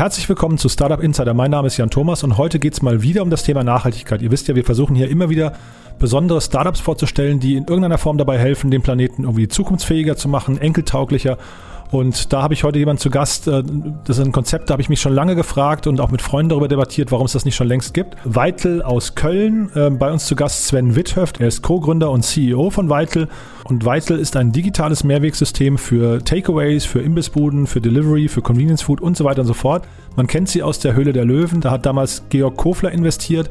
herzlich willkommen zu Startup Insider. Mein Name ist Jan Thomas und heute geht es mal wieder um das Thema Nachhaltigkeit. Ihr wisst ja, wir versuchen hier immer wieder besondere Startups vorzustellen, die in irgendeiner Form dabei helfen, den Planeten irgendwie zukunftsfähiger zu machen, enkeltauglicher und da habe ich heute jemanden zu Gast, äh, das ist ein Konzept, da habe ich mich schon lange gefragt und auch mit Freunden darüber debattiert, warum es das nicht schon längst gibt. Weitel aus Köln, äh, bei uns zu Gast Sven Witthöft, er ist Co-Gründer und CEO von Weitel. Und Weitel ist ein digitales Mehrwegsystem für Takeaways, für Imbissbuden, für Delivery, für Convenience Food und so weiter und so fort. Man kennt sie aus der Höhle der Löwen, da hat damals Georg Kofler investiert.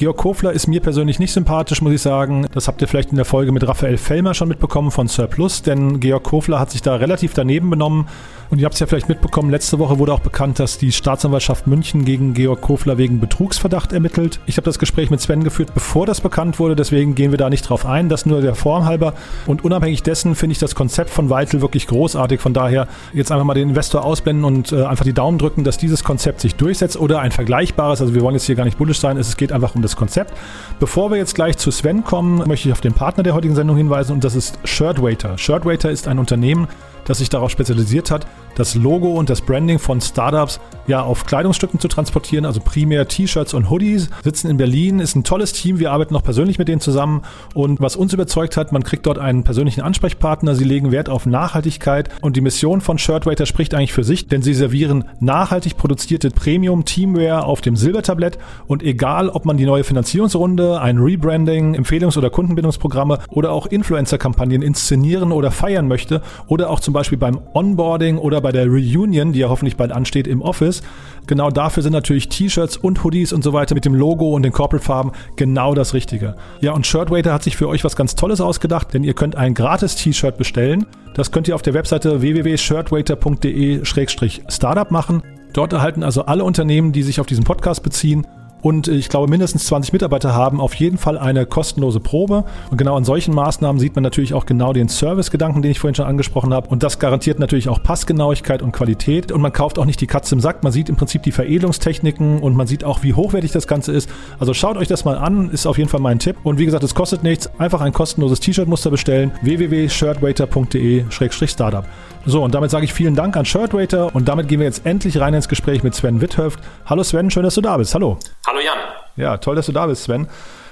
Georg Kofler ist mir persönlich nicht sympathisch, muss ich sagen. Das habt ihr vielleicht in der Folge mit Raphael Fellmer schon mitbekommen von Surplus, denn Georg Kofler hat sich da relativ daneben benommen und ihr habt es ja vielleicht mitbekommen, letzte Woche wurde auch bekannt, dass die Staatsanwaltschaft München gegen Georg Kofler wegen Betrugsverdacht ermittelt. Ich habe das Gespräch mit Sven geführt, bevor das bekannt wurde, deswegen gehen wir da nicht drauf ein. Das nur der Form halber. Und unabhängig dessen finde ich das Konzept von Weitel wirklich großartig. Von daher jetzt einfach mal den Investor ausblenden und äh, einfach die Daumen drücken, dass dieses Konzept sich durchsetzt oder ein vergleichbares. Also wir wollen jetzt hier gar nicht bullisch sein, es geht einfach um das Konzept. Bevor wir jetzt gleich zu Sven kommen, möchte ich auf den Partner der heutigen Sendung hinweisen und das ist Shirtwaiter. Shirtwaiter ist ein Unternehmen, das sich darauf spezialisiert hat, das Logo und das Branding von Startups ja auf Kleidungsstücken zu transportieren, also primär T-Shirts und Hoodies. Sitzen in Berlin, ist ein tolles Team. Wir arbeiten noch persönlich mit denen zusammen und was uns überzeugt hat, man kriegt dort einen persönlichen Ansprechpartner. Sie legen Wert auf Nachhaltigkeit und die Mission von Shirtwaiter spricht eigentlich für sich, denn sie servieren nachhaltig produzierte Premium Teamwear auf dem Silbertablett und egal, ob man die neue Finanzierungsrunde, ein Rebranding, Empfehlungs- oder Kundenbindungsprogramme oder auch Influencer-Kampagnen inszenieren oder feiern möchte oder auch zum Beispiel beim Onboarding oder bei der Reunion, die ja hoffentlich bald ansteht im Office. Genau dafür sind natürlich T-Shirts und Hoodies und so weiter mit dem Logo und den Corporate-Farben genau das Richtige. Ja, und Shirtwaiter hat sich für euch was ganz Tolles ausgedacht, denn ihr könnt ein gratis T-Shirt bestellen. Das könnt ihr auf der Webseite www.shirtwaiter.de-startup machen. Dort erhalten also alle Unternehmen, die sich auf diesen Podcast beziehen, und ich glaube mindestens 20 Mitarbeiter haben auf jeden Fall eine kostenlose Probe. Und genau an solchen Maßnahmen sieht man natürlich auch genau den Servicegedanken, den ich vorhin schon angesprochen habe. Und das garantiert natürlich auch Passgenauigkeit und Qualität. Und man kauft auch nicht die Katze im Sack. Man sieht im Prinzip die Veredelungstechniken und man sieht auch, wie hochwertig das Ganze ist. Also schaut euch das mal an, ist auf jeden Fall mein Tipp. Und wie gesagt, es kostet nichts. Einfach ein kostenloses T-Shirt-Muster bestellen. www.shirtwaiter.de-startup. So, und damit sage ich vielen Dank an Shirtwaiter und damit gehen wir jetzt endlich rein ins Gespräch mit Sven Witthöft. Hallo Sven, schön, dass du da bist. Hallo. Hallo Jan. Ja, toll, dass du da bist, Sven.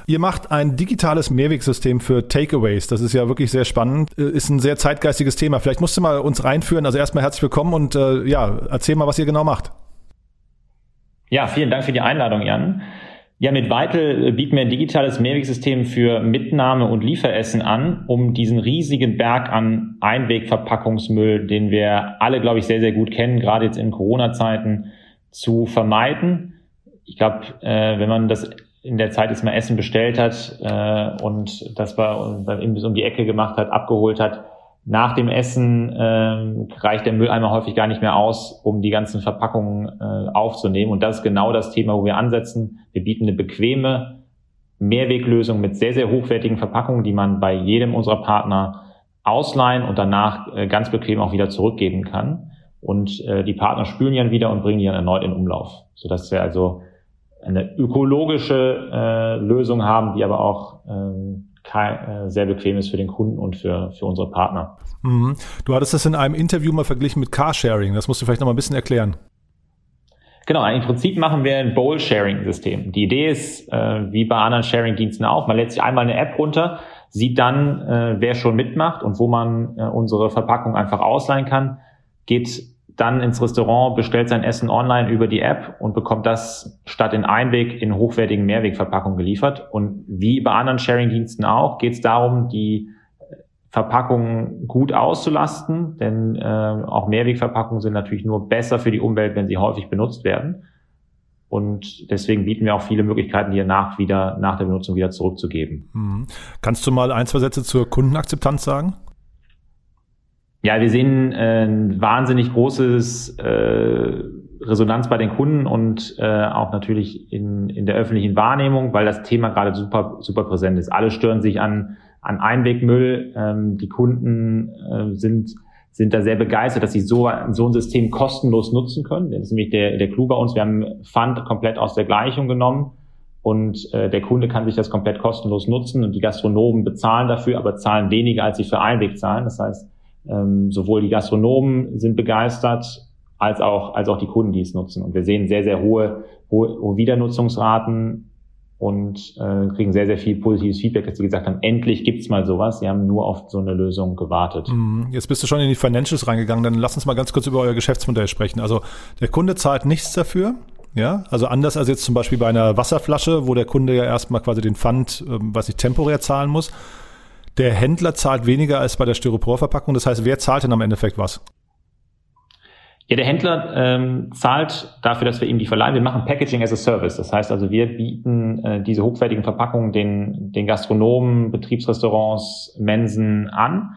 Ihr macht ein digitales Mehrwegsystem für Takeaways. Das ist ja wirklich sehr spannend. Äh, ist ein sehr zeitgeistiges Thema. Vielleicht musst du mal uns reinführen. Also erstmal herzlich willkommen und äh, ja, erzähl mal, was ihr genau macht. Ja, vielen Dank für die Einladung, Jan. Ja, mit Weitel äh, bieten wir ein digitales Mehrwegsystem für Mitnahme und Lieferessen an, um diesen riesigen Berg an Einwegverpackungsmüll, den wir alle, glaube ich, sehr, sehr gut kennen, gerade jetzt in Corona-Zeiten, zu vermeiden. Ich glaube, äh, wenn man das in der Zeit jetzt mal Essen bestellt hat äh, und das bei, bis um die Ecke gemacht hat, abgeholt hat, nach dem Essen äh, reicht der Mülleimer häufig gar nicht mehr aus, um die ganzen Verpackungen äh, aufzunehmen. Und das ist genau das Thema, wo wir ansetzen. Wir bieten eine bequeme Mehrweglösung mit sehr, sehr hochwertigen Verpackungen, die man bei jedem unserer Partner ausleihen und danach äh, ganz bequem auch wieder zurückgeben kann. Und äh, die Partner spülen die dann wieder und bringen die dann erneut in Umlauf, sodass wir also eine ökologische äh, Lösung haben, die aber auch ähm, äh, sehr bequem ist für den Kunden und für, für unsere Partner. Mhm. Du hattest das in einem Interview mal verglichen mit Carsharing. Das musst du vielleicht noch mal ein bisschen erklären. Genau, im Prinzip machen wir ein Bowl-Sharing-System. Die Idee ist, äh, wie bei anderen Sharing-Diensten auch, man lädt sich einmal eine App runter, sieht dann, äh, wer schon mitmacht und wo man äh, unsere Verpackung einfach ausleihen kann, geht dann ins Restaurant, bestellt sein Essen online über die App und bekommt das statt in Einweg in hochwertigen Mehrwegverpackungen geliefert. Und wie bei anderen Sharing-Diensten auch, geht es darum, die Verpackungen gut auszulasten, denn äh, auch Mehrwegverpackungen sind natürlich nur besser für die Umwelt, wenn sie häufig benutzt werden. Und deswegen bieten wir auch viele Möglichkeiten, die nach wieder, nach der Benutzung wieder zurückzugeben. Mhm. Kannst du mal ein, zwei Sätze zur Kundenakzeptanz sagen? Ja, wir sehen äh, ein wahnsinnig großes äh, Resonanz bei den Kunden und äh, auch natürlich in, in der öffentlichen Wahrnehmung, weil das Thema gerade super, super präsent ist. Alle stören sich an, an Einwegmüll. Ähm, die Kunden äh, sind, sind da sehr begeistert, dass sie so, so ein System kostenlos nutzen können. Das ist nämlich der, der Clou bei uns. Wir haben Fund komplett aus der Gleichung genommen und äh, der Kunde kann sich das komplett kostenlos nutzen und die Gastronomen bezahlen dafür, aber zahlen weniger, als sie für Einweg zahlen. Das heißt, ähm, sowohl die Gastronomen sind begeistert, als auch, als auch die Kunden, die es nutzen. Und wir sehen sehr, sehr hohe, hohe, hohe Wiedernutzungsraten und äh, kriegen sehr, sehr viel positives Feedback, dass sie gesagt haben, endlich gibt's mal sowas. Sie haben nur auf so eine Lösung gewartet. Mhm. Jetzt bist du schon in die Financials reingegangen, dann lass uns mal ganz kurz über euer Geschäftsmodell sprechen. Also der Kunde zahlt nichts dafür. Ja, also anders als jetzt zum Beispiel bei einer Wasserflasche, wo der Kunde ja erstmal quasi den Pfand, ähm, was ich temporär zahlen muss. Der Händler zahlt weniger als bei der Styroporverpackung. Das heißt, wer zahlt denn am Endeffekt was? Ja, der Händler ähm, zahlt dafür, dass wir ihm die verleihen. Wir machen Packaging as a Service. Das heißt also, wir bieten äh, diese hochwertigen Verpackungen den, den Gastronomen, Betriebsrestaurants, Mensen an.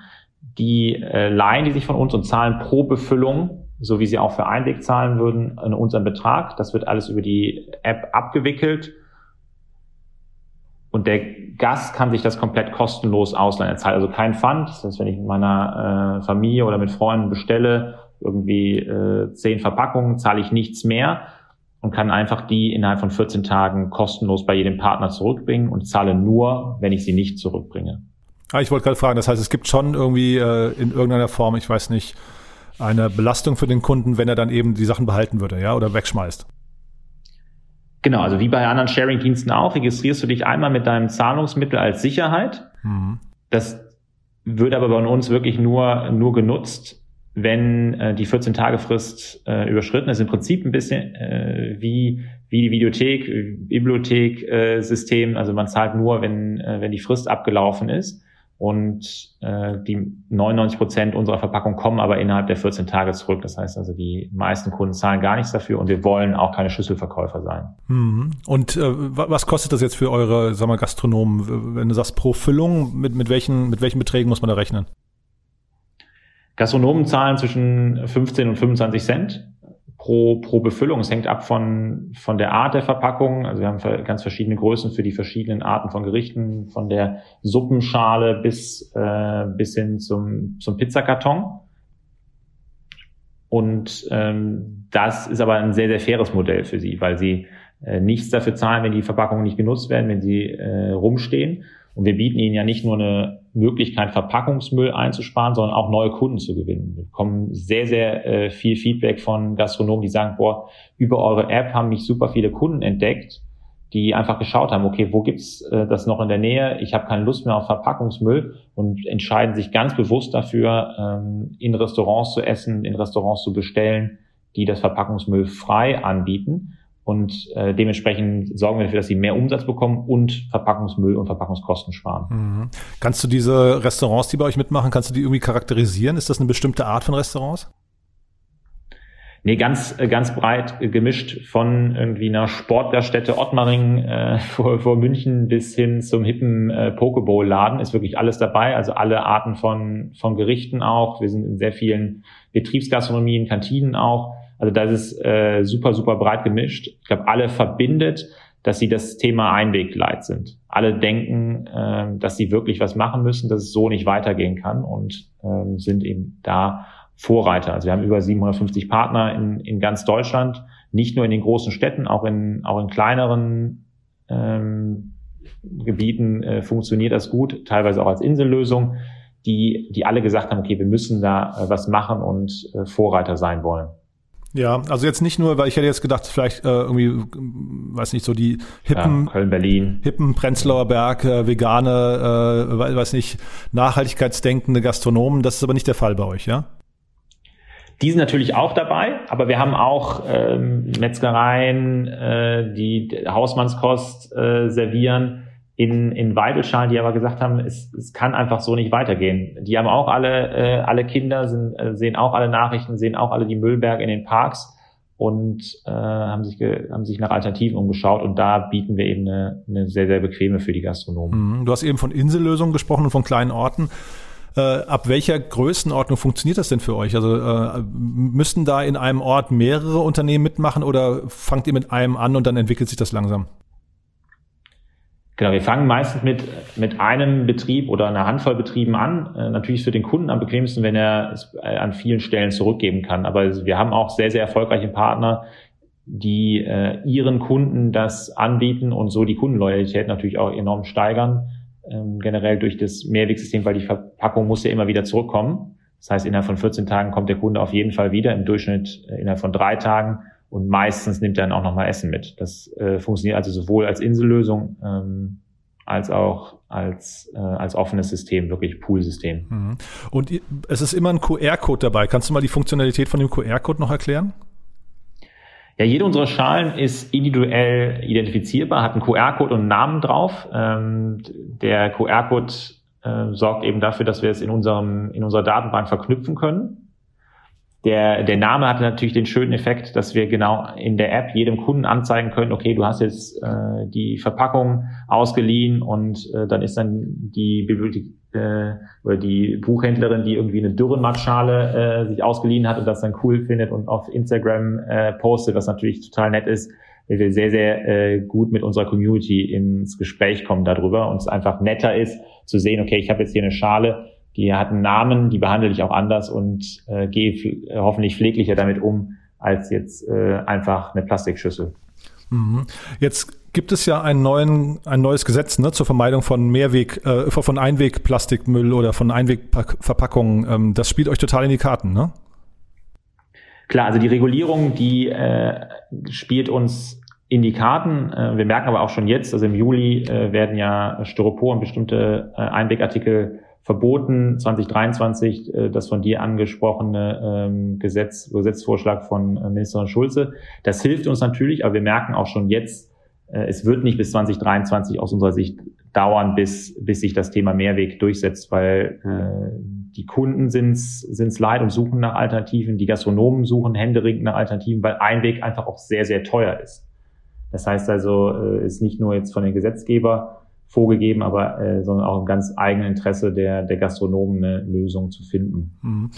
Die äh, leihen die sich von uns und zahlen pro Befüllung, so wie sie auch für Einweg zahlen würden, in unseren Betrag. Das wird alles über die App abgewickelt. Und der Gast kann sich das komplett kostenlos ausleihen. Er zahlt also kein Pfand. Das heißt, wenn ich mit meiner äh, Familie oder mit Freunden bestelle, irgendwie äh, zehn Verpackungen, zahle ich nichts mehr und kann einfach die innerhalb von 14 Tagen kostenlos bei jedem Partner zurückbringen und zahle nur, wenn ich sie nicht zurückbringe. Ah, ich wollte gerade fragen, das heißt, es gibt schon irgendwie äh, in irgendeiner Form, ich weiß nicht, eine Belastung für den Kunden, wenn er dann eben die Sachen behalten würde, ja, oder wegschmeißt. Genau, also wie bei anderen Sharing-Diensten auch, registrierst du dich einmal mit deinem Zahlungsmittel als Sicherheit. Mhm. Das wird aber bei uns wirklich nur, nur genutzt, wenn äh, die 14-Tage-Frist äh, überschritten ist. Im Prinzip ein bisschen äh, wie, wie die Videothek, Bibliothek-System. Äh, also man zahlt nur, wenn, äh, wenn die Frist abgelaufen ist. Und äh, die 99 Prozent unserer Verpackung kommen aber innerhalb der 14 Tage zurück. Das heißt also, die meisten Kunden zahlen gar nichts dafür und wir wollen auch keine Schlüsselverkäufer sein. Mhm. Und äh, was kostet das jetzt für eure sag mal, Gastronomen? Wenn du sagst pro Füllung, mit, mit, welchen, mit welchen Beträgen muss man da rechnen? Gastronomen zahlen zwischen 15 und 25 Cent pro, pro Befüllung. Es hängt ab von, von der Art der Verpackung. Also wir haben ganz verschiedene Größen für die verschiedenen Arten von Gerichten, von der Suppenschale bis, äh, bis hin zum, zum Pizzakarton. Und ähm, das ist aber ein sehr, sehr faires Modell für sie, weil sie äh, nichts dafür zahlen, wenn die Verpackungen nicht genutzt werden, wenn sie äh, rumstehen. Und wir bieten ihnen ja nicht nur eine Möglichkeit, Verpackungsmüll einzusparen, sondern auch neue Kunden zu gewinnen. Wir bekommen sehr, sehr äh, viel Feedback von Gastronomen, die sagen, boah, über eure App haben mich super viele Kunden entdeckt, die einfach geschaut haben, okay, wo gibt's äh, das noch in der Nähe? Ich habe keine Lust mehr auf Verpackungsmüll und entscheiden sich ganz bewusst dafür, ähm, in Restaurants zu essen, in Restaurants zu bestellen, die das Verpackungsmüll frei anbieten. Und äh, dementsprechend sorgen wir dafür, dass sie mehr Umsatz bekommen und Verpackungsmüll und Verpackungskosten sparen. Mhm. Kannst du diese Restaurants, die bei euch mitmachen, kannst du die irgendwie charakterisieren? Ist das eine bestimmte Art von Restaurants? Nee, ganz, äh, ganz breit gemischt von irgendwie einer Sportlerstätte Ottmaring äh, vor, vor München bis hin zum hippen äh, Pokeball-Laden ist wirklich alles dabei. Also alle Arten von, von Gerichten auch. Wir sind in sehr vielen Betriebsgastronomien, Kantinen auch. Also das ist äh, super, super breit gemischt. Ich glaube, alle verbindet, dass sie das Thema Einwegleit sind. Alle denken, äh, dass sie wirklich was machen müssen, dass es so nicht weitergehen kann und äh, sind eben da Vorreiter. Also wir haben über 750 Partner in, in ganz Deutschland, nicht nur in den großen Städten, auch in, auch in kleineren ähm, Gebieten äh, funktioniert das gut, teilweise auch als Insellösung, die, die alle gesagt haben, okay, wir müssen da äh, was machen und äh, Vorreiter sein wollen. Ja, also jetzt nicht nur, weil ich hätte jetzt gedacht, vielleicht äh, irgendwie, weiß nicht, so die hippen, ja, Köln, Berlin, hippen Prenzlauer Berg, äh, vegane, äh, weiß nicht, nachhaltigkeitsdenkende Gastronomen. Das ist aber nicht der Fall bei euch, ja? Die sind natürlich auch dabei, aber wir haben auch ähm, Metzgereien, äh, die Hausmannskost äh, servieren in, in Weidelschalen, die aber gesagt haben, es, es kann einfach so nicht weitergehen. Die haben auch alle, äh, alle Kinder, sind, äh, sehen auch alle Nachrichten, sehen auch alle die Müllberge in den Parks und äh, haben, sich haben sich nach Alternativen umgeschaut und da bieten wir eben eine, eine sehr, sehr bequeme für die Gastronomen. Mhm. Du hast eben von Insellösungen gesprochen und von kleinen Orten. Äh, ab welcher Größenordnung funktioniert das denn für euch? Also äh, müssten da in einem Ort mehrere Unternehmen mitmachen oder fangt ihr mit einem an und dann entwickelt sich das langsam? Genau, wir fangen meistens mit, mit einem Betrieb oder einer Handvoll Betrieben an. Äh, natürlich für den Kunden am bequemsten, wenn er es äh, an vielen Stellen zurückgeben kann. Aber wir haben auch sehr, sehr erfolgreiche Partner, die äh, ihren Kunden das anbieten und so die Kundenloyalität natürlich auch enorm steigern. Ähm, generell durch das Mehrwegsystem, weil die Verpackung muss ja immer wieder zurückkommen. Das heißt, innerhalb von 14 Tagen kommt der Kunde auf jeden Fall wieder, im Durchschnitt äh, innerhalb von drei Tagen. Und meistens nimmt er dann auch nochmal Essen mit. Das äh, funktioniert also sowohl als Insellösung ähm, als auch als, äh, als offenes System, wirklich Pool-System. Mhm. Und es ist immer ein QR-Code dabei. Kannst du mal die Funktionalität von dem QR-Code noch erklären? Ja, jede unserer Schalen ist individuell identifizierbar, hat einen QR-Code und einen Namen drauf. Ähm, der QR-Code äh, sorgt eben dafür, dass wir es in unserem in unserer Datenbank verknüpfen können. Der, der Name hat natürlich den schönen Effekt, dass wir genau in der App jedem Kunden anzeigen können, okay, du hast jetzt äh, die Verpackung ausgeliehen und äh, dann ist dann die Bibliothek äh, oder die Buchhändlerin, die irgendwie eine Dürrenmattschale äh, sich ausgeliehen hat und das dann cool findet und auf Instagram äh, postet, was natürlich total nett ist, weil wir sehr, sehr äh, gut mit unserer Community ins Gespräch kommen darüber und es einfach netter ist zu sehen, okay, ich habe jetzt hier eine Schale, die hat einen Namen, die behandle ich auch anders und äh, gehe äh, hoffentlich pfleglicher damit um als jetzt äh, einfach eine Plastikschüssel. Mhm. Jetzt gibt es ja einen neuen, ein neues Gesetz ne, zur Vermeidung von Mehrweg, äh, von Einwegplastikmüll oder von Einwegverpackungen. Ähm, das spielt euch total in die Karten, ne? Klar, also die Regulierung, die äh, spielt uns in die Karten. Äh, wir merken aber auch schon jetzt, also im Juli äh, werden ja Styropor und bestimmte äh, Einwegartikel verboten. 2023 äh, das von dir angesprochene ähm, Gesetz, Gesetzvorschlag von äh, Ministerin Schulze. Das hilft uns natürlich, aber wir merken auch schon jetzt, äh, es wird nicht bis 2023 aus unserer Sicht dauern, bis, bis sich das Thema Mehrweg durchsetzt, weil äh, die Kunden sind es leid und suchen nach Alternativen, die Gastronomen suchen händeringend nach Alternativen, weil Einweg einfach auch sehr, sehr teuer ist. Das heißt also, äh, ist nicht nur jetzt von den Gesetzgeber vorgegeben, aber äh, sondern auch im ganz eigenen Interesse der, der Gastronomen eine Lösung zu finden. Mhm.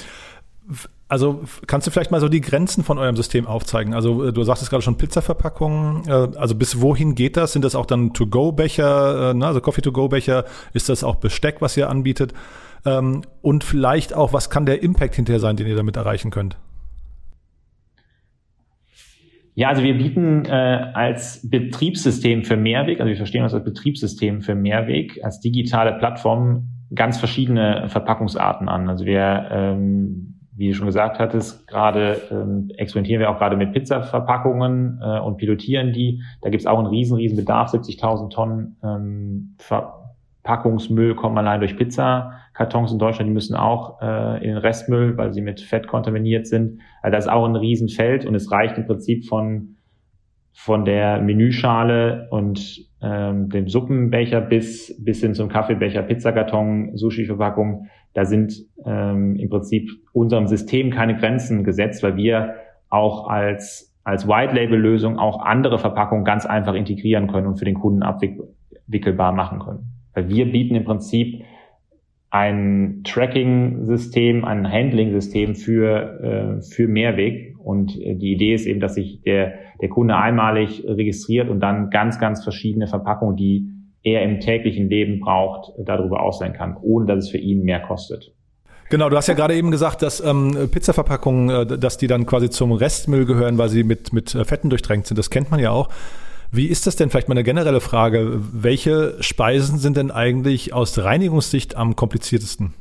Also kannst du vielleicht mal so die Grenzen von eurem System aufzeigen? Also äh, du sagtest gerade schon Pizzaverpackungen. Äh, also bis wohin geht das? Sind das auch dann To-Go-Becher, äh, ne? also Coffee-to-Go-Becher? Ist das auch Besteck, was ihr anbietet? Ähm, und vielleicht auch, was kann der Impact hinterher sein, den ihr damit erreichen könnt? Ja, also wir bieten äh, als Betriebssystem für Mehrweg, also wir verstehen uns als Betriebssystem für Mehrweg, als digitale Plattform ganz verschiedene Verpackungsarten an. Also wir, ähm, wie du schon gesagt hattest, gerade ähm, experimentieren wir auch gerade mit Pizzaverpackungen äh, und pilotieren die. Da gibt's auch einen riesen, riesen Bedarf, 70.000 Tonnen ähm, Verpackungsmüll kommen allein durch Pizza Kartons in Deutschland, die müssen auch äh, in den Restmüll, weil sie mit Fett kontaminiert sind. Also das ist auch ein Riesenfeld und es reicht im Prinzip von, von der Menüschale und ähm, dem Suppenbecher bis, bis hin zum Kaffeebecher, Pizzakarton, Sushi-Verpackung. Da sind ähm, im Prinzip unserem System keine Grenzen gesetzt, weil wir auch als als White-Label-Lösung auch andere Verpackungen ganz einfach integrieren können und für den Kunden abwickelbar machen können. Weil wir bieten im Prinzip ein Tracking-System, ein Handling-System für, äh, für Mehrweg. Und äh, die Idee ist eben, dass sich der, der Kunde einmalig registriert und dann ganz, ganz verschiedene Verpackungen, die er im täglichen Leben braucht, darüber aus kann, ohne dass es für ihn mehr kostet. Genau, du hast ja gerade eben gesagt, dass ähm, Pizzaverpackungen, äh, dass die dann quasi zum Restmüll gehören, weil sie mit, mit Fetten durchdrängt sind. Das kennt man ja auch. Wie ist das denn vielleicht mal eine generelle Frage? Welche Speisen sind denn eigentlich aus Reinigungssicht am kompliziertesten?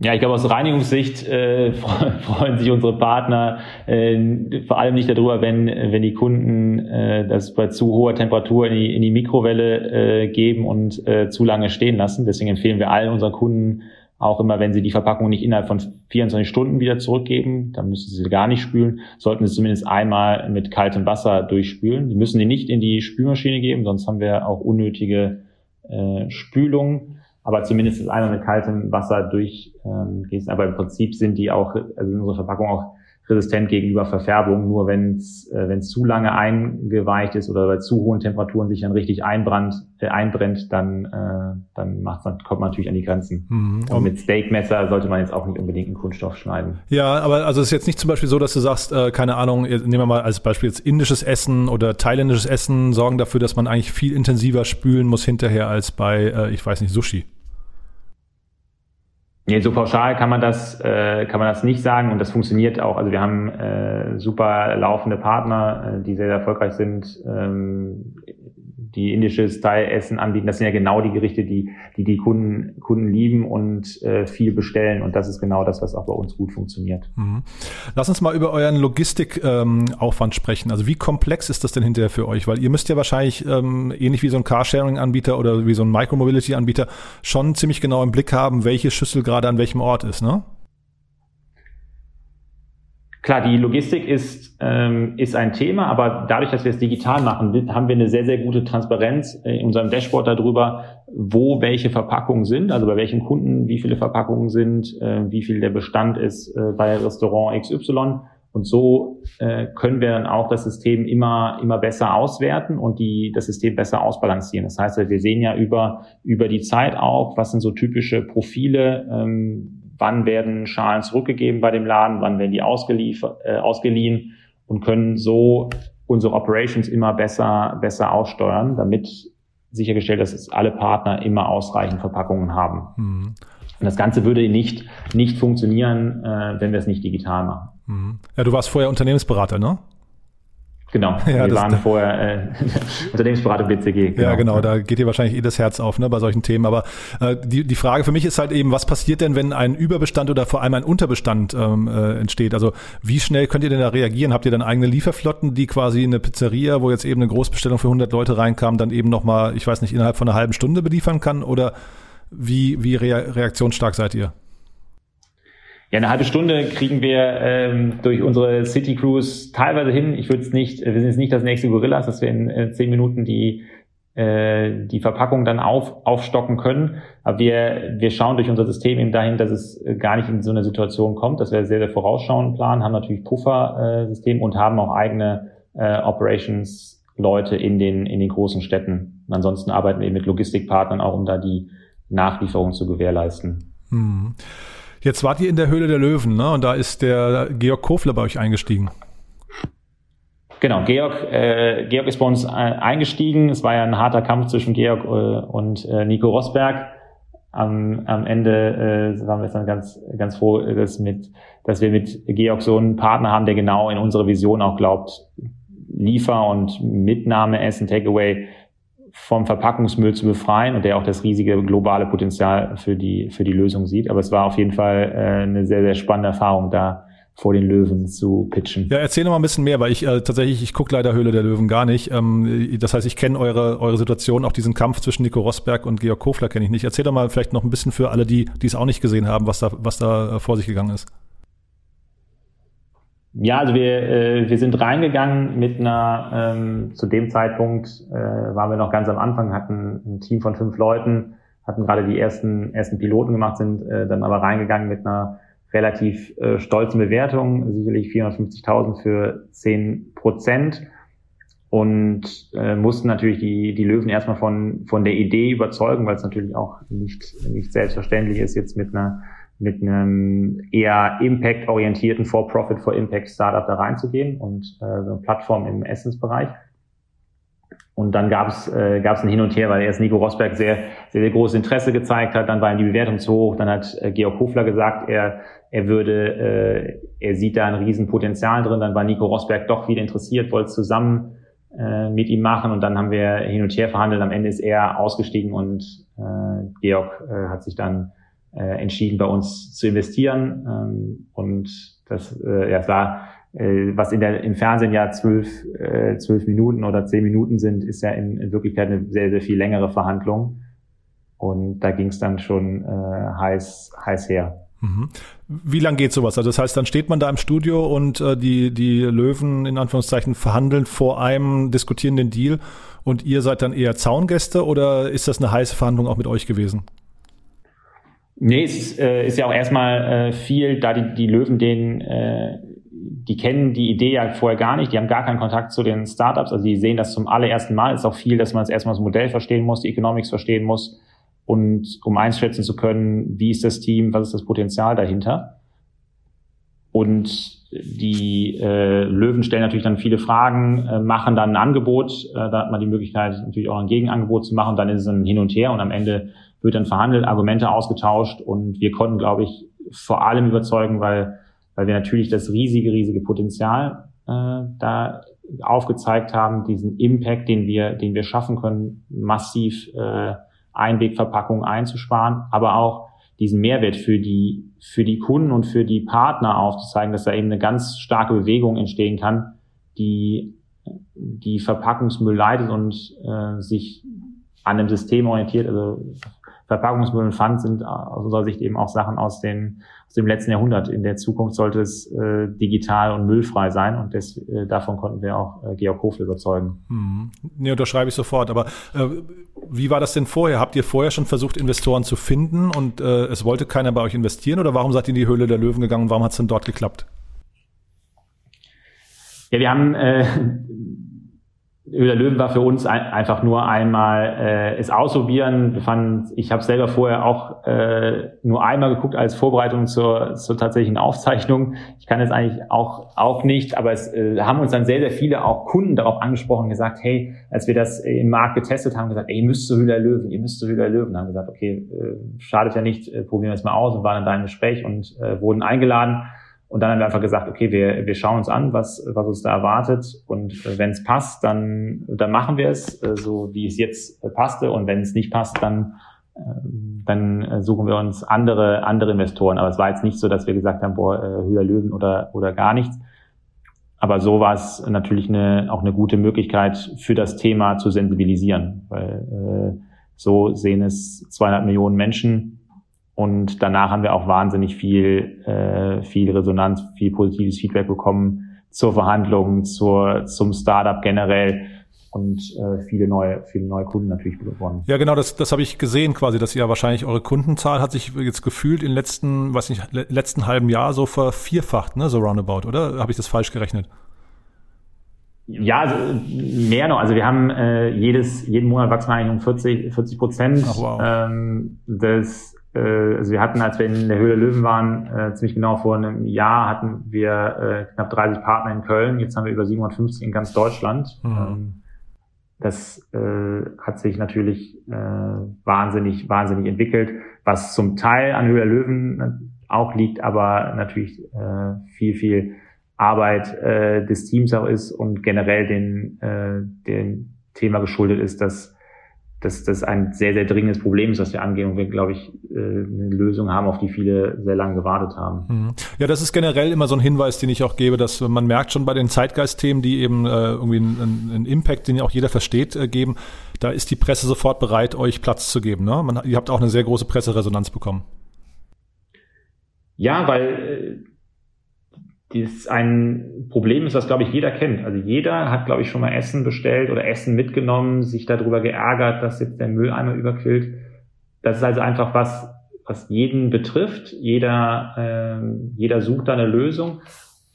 Ja, ich glaube, aus Reinigungssicht äh, freuen sich unsere Partner äh, vor allem nicht darüber, wenn, wenn die Kunden äh, das bei zu hoher Temperatur in die, in die Mikrowelle äh, geben und äh, zu lange stehen lassen. Deswegen empfehlen wir allen unseren Kunden auch immer, wenn Sie die Verpackung nicht innerhalb von 24 Stunden wieder zurückgeben, dann müssen Sie sie gar nicht spülen, sollten Sie zumindest einmal mit kaltem Wasser durchspülen. Sie müssen die nicht in die Spülmaschine geben, sonst haben wir auch unnötige äh, Spülungen. Aber zumindest einmal mit kaltem Wasser durchgießen. Ähm, Aber im Prinzip sind die auch, also unsere Verpackung auch resistent gegenüber Verfärbung. Nur wenn es äh, wenn's zu lange eingeweicht ist oder bei zu hohen Temperaturen sich dann richtig einbrannt, äh, einbrennt, dann, äh, dann macht's, kommt man natürlich an die Grenzen. Mhm. Und mit Steakmesser sollte man jetzt auch nicht unbedingt einen Kunststoff schneiden. Ja, aber also es ist jetzt nicht zum Beispiel so, dass du sagst, äh, keine Ahnung, nehmen wir mal als Beispiel jetzt indisches Essen oder thailändisches Essen sorgen dafür, dass man eigentlich viel intensiver spülen muss hinterher als bei, äh, ich weiß nicht, Sushi. Nee, so pauschal kann man das äh, kann man das nicht sagen und das funktioniert auch. Also wir haben äh, super laufende Partner, äh, die sehr, sehr erfolgreich sind, ähm, die indische Style-Essen anbieten. Das sind ja genau die Gerichte, die die, die Kunden, Kunden lieben und äh, viel bestellen. Und das ist genau das, was auch bei uns gut funktioniert. Mhm. Lass uns mal über euren Logistikaufwand ähm, sprechen. Also wie komplex ist das denn hinterher für euch? Weil ihr müsst ja wahrscheinlich ähm, ähnlich wie so ein Carsharing-Anbieter oder wie so ein Micromobility-Anbieter schon ziemlich genau im Blick haben, welche Schüssel gerade an welchem Ort ist, ne? Klar, die Logistik ist, ähm, ist ein Thema, aber dadurch, dass wir es digital machen, haben wir eine sehr, sehr gute Transparenz in unserem Dashboard darüber, wo welche Verpackungen sind, also bei welchen Kunden wie viele Verpackungen sind, äh, wie viel der Bestand ist äh, bei Restaurant XY. Und so äh, können wir dann auch das System immer, immer besser auswerten und die, das System besser ausbalancieren. Das heißt, wir sehen ja über, über die Zeit auch, was sind so typische Profile, ähm, wann werden Schalen zurückgegeben bei dem Laden, wann werden die ausgeliefert, äh, ausgeliehen und können so unsere Operations immer besser, besser aussteuern, damit sichergestellt, dass alle Partner immer ausreichend Verpackungen haben. Mhm. Und das Ganze würde nicht, nicht funktionieren, äh, wenn wir es nicht digital machen. Mhm. Ja, du warst vorher Unternehmensberater, ne? Genau, ja, wir waren vorher äh, Unternehmensberatung BCG. Genau. Ja, genau, da geht dir wahrscheinlich eh das Herz auf ne, bei solchen Themen. Aber äh, die, die Frage für mich ist halt eben, was passiert denn, wenn ein Überbestand oder vor allem ein Unterbestand ähm, äh, entsteht? Also wie schnell könnt ihr denn da reagieren? Habt ihr dann eigene Lieferflotten, die quasi eine Pizzeria, wo jetzt eben eine Großbestellung für 100 Leute reinkam, dann eben nochmal, ich weiß nicht, innerhalb von einer halben Stunde beliefern kann? Oder wie, wie reaktionsstark seid ihr? Ja, eine halbe Stunde kriegen wir ähm, durch unsere City Cruise teilweise hin. Ich würde es nicht, wir sind jetzt nicht das nächste Gorillas, dass wir in äh, zehn Minuten die äh, die Verpackung dann auf, aufstocken können. Aber wir, wir schauen durch unser System eben dahin, dass es äh, gar nicht in so eine Situation kommt, dass wir sehr, sehr vorausschauend planen, haben natürlich Puffersystem äh, und haben auch eigene äh, Operations-Leute in den, in den großen Städten. Und ansonsten arbeiten wir mit Logistikpartnern auch, um da die Nachlieferung zu gewährleisten. Hm. Jetzt wart ihr in der Höhle der Löwen, ne? Und da ist der Georg Kofler bei euch eingestiegen. Genau, Georg, äh, Georg ist bei uns äh, eingestiegen. Es war ja ein harter Kampf zwischen Georg äh, und äh, Nico Rosberg. Am, am Ende äh, waren wir dann ganz, ganz froh, dass, mit, dass wir mit Georg so einen Partner haben, der genau in unsere Vision auch glaubt, Liefer- und Mitnahme, Essen, Takeaway vom Verpackungsmüll zu befreien und der auch das riesige globale Potenzial für die, für die Lösung sieht. Aber es war auf jeden Fall äh, eine sehr, sehr spannende Erfahrung, da vor den Löwen zu pitchen. Ja, erzähl noch mal ein bisschen mehr, weil ich äh, tatsächlich, ich gucke leider Höhle der Löwen gar nicht. Ähm, das heißt, ich kenne eure, eure Situation, auch diesen Kampf zwischen Nico Rosberg und Georg Kofler kenne ich nicht. Erzähl doch mal vielleicht noch ein bisschen für alle, die, die es auch nicht gesehen haben, was da, was da äh, vor sich gegangen ist. Ja, also wir, äh, wir sind reingegangen mit einer, ähm, zu dem Zeitpunkt äh, waren wir noch ganz am Anfang, hatten ein Team von fünf Leuten, hatten gerade die ersten, ersten Piloten gemacht, sind äh, dann aber reingegangen mit einer relativ äh, stolzen Bewertung, sicherlich 450.000 für 10 Prozent. Und äh, mussten natürlich die, die Löwen erstmal von, von der Idee überzeugen, weil es natürlich auch nicht, nicht selbstverständlich ist, jetzt mit einer mit einem eher Impact-orientierten For-Profit for Impact Startup da reinzugehen und äh, so eine Plattform im Essensbereich. Und dann gab es äh, gab es ein Hin und Her, weil erst Nico Rosberg sehr, sehr, sehr großes Interesse gezeigt hat, dann war ihm die Bewertung zu hoch, dann hat äh, Georg Hofler gesagt, er, er würde, äh, er sieht da ein Riesenpotenzial drin, dann war Nico Rosberg doch wieder interessiert, wollte zusammen äh, mit ihm machen und dann haben wir hin und her verhandelt. Am Ende ist er ausgestiegen und äh, Georg äh, hat sich dann äh, entschieden, bei uns zu investieren. Ähm, und das, äh, ja, war, äh, was in der, im Fernsehen ja zwölf, äh, zwölf Minuten oder zehn Minuten sind, ist ja in, in Wirklichkeit eine sehr, sehr viel längere Verhandlung. Und da ging es dann schon äh, heiß, heiß her. Mhm. Wie lang geht sowas? Also das heißt, dann steht man da im Studio und äh, die, die Löwen in Anführungszeichen verhandeln vor einem, diskutieren den Deal und ihr seid dann eher Zaungäste oder ist das eine heiße Verhandlung auch mit euch gewesen? Nee, es ist, äh, ist ja auch erstmal äh, viel, da die, die Löwen den, äh, die kennen die Idee ja vorher gar nicht, die haben gar keinen Kontakt zu den Startups, also die sehen das zum allerersten Mal. Es ist auch viel, dass man das erstmal das Modell verstehen muss, die Economics verstehen muss und um einschätzen zu können, wie ist das Team, was ist das Potenzial dahinter. Und die äh, Löwen stellen natürlich dann viele Fragen, äh, machen dann ein Angebot, äh, da hat man die Möglichkeit natürlich auch ein Gegenangebot zu machen, dann ist es ein Hin und Her und am Ende wird dann verhandelt, Argumente ausgetauscht und wir konnten, glaube ich, vor allem überzeugen, weil, weil wir natürlich das riesige, riesige Potenzial äh, da aufgezeigt haben, diesen Impact, den wir, den wir schaffen können, massiv äh, Einwegverpackungen einzusparen, aber auch diesen Mehrwert für die, für die Kunden und für die Partner aufzuzeigen, dass da eben eine ganz starke Bewegung entstehen kann, die die Verpackungsmüll leidet und äh, sich an einem System orientiert. Also Verpackungsmüll und Pfand sind aus unserer Sicht eben auch Sachen aus, den, aus dem letzten Jahrhundert. In der Zukunft sollte es äh, digital und müllfrei sein und das, äh, davon konnten wir auch äh, Georg Hofle überzeugen. Mhm. Nee, unterschreibe ich sofort. Aber äh, wie war das denn vorher? Habt ihr vorher schon versucht, Investoren zu finden und äh, es wollte keiner bei euch investieren oder warum seid ihr in die Höhle der Löwen gegangen und warum hat es denn dort geklappt? Ja, wir haben äh, Höhle der Löwen war für uns ein, einfach nur einmal äh, es ausprobieren. Wir fanden, ich habe selber vorher auch äh, nur einmal geguckt als Vorbereitung zur, zur tatsächlichen Aufzeichnung. Ich kann es eigentlich auch auch nicht, aber es äh, haben uns dann sehr sehr viele auch Kunden darauf angesprochen, gesagt, hey, als wir das im Markt getestet haben, gesagt, ey, ihr müsst zur Höhle der Löwen, ihr müsst zur Höhle der Löwen. Haben gesagt, okay, äh, schadet ja nicht, äh, probieren wir es mal aus und waren dann da im Gespräch und äh, wurden eingeladen. Und dann haben wir einfach gesagt, okay, wir, wir schauen uns an, was, was uns da erwartet. Und wenn es passt, dann, dann machen wir es, äh, so wie es jetzt passte. Und wenn es nicht passt, dann, äh, dann suchen wir uns andere, andere Investoren. Aber es war jetzt nicht so, dass wir gesagt haben, boah, äh, höher Löwen oder, oder gar nichts. Aber so war es natürlich eine, auch eine gute Möglichkeit für das Thema zu sensibilisieren, weil äh, so sehen es 200 Millionen Menschen und danach haben wir auch wahnsinnig viel, äh, viel Resonanz, viel positives Feedback bekommen zur Verhandlung, zur, zum Startup generell und äh, viele neue, viele neue Kunden natürlich gewonnen. Ja, genau, das, das habe ich gesehen quasi, dass ihr wahrscheinlich eure Kundenzahl hat sich jetzt gefühlt in letzten, weiß nicht, letzten halben Jahr so vervierfacht, ne, so roundabout, oder? Habe ich das falsch gerechnet? Ja, also mehr noch. Also wir haben äh, jedes, jeden Monat wachsen wir eigentlich um 40, 40 Prozent. Wow. ähm, das äh, also wir hatten, als wir in der Höhle Löwen waren, äh, ziemlich genau vor einem Jahr hatten wir äh, knapp 30 Partner in Köln. Jetzt haben wir über 750 in ganz Deutschland. Mhm. Ähm, das äh, hat sich natürlich äh, wahnsinnig, wahnsinnig entwickelt, was zum Teil an Höhle Löwen auch liegt, aber natürlich äh, viel, viel Arbeit äh, des Teams auch ist und generell den, äh, den Thema geschuldet ist, dass dass das ein sehr, sehr dringendes Problem ist, was wir angehen und wir, glaube ich, äh, eine Lösung haben, auf die viele sehr lange gewartet haben. Mhm. Ja, das ist generell immer so ein Hinweis, den ich auch gebe, dass man merkt schon bei den Zeitgeist-Themen, die eben äh, irgendwie einen, einen Impact, den ja auch jeder versteht, äh, geben, da ist die Presse sofort bereit, euch Platz zu geben. Ne? Man, ihr habt auch eine sehr große Presseresonanz bekommen. Ja, weil dies ein Problem ist, was, glaube ich, jeder kennt. Also jeder hat, glaube ich, schon mal Essen bestellt oder Essen mitgenommen, sich darüber geärgert, dass jetzt der Mülleimer überquillt. Das ist also einfach was, was jeden betrifft. Jeder, äh, jeder sucht da eine Lösung.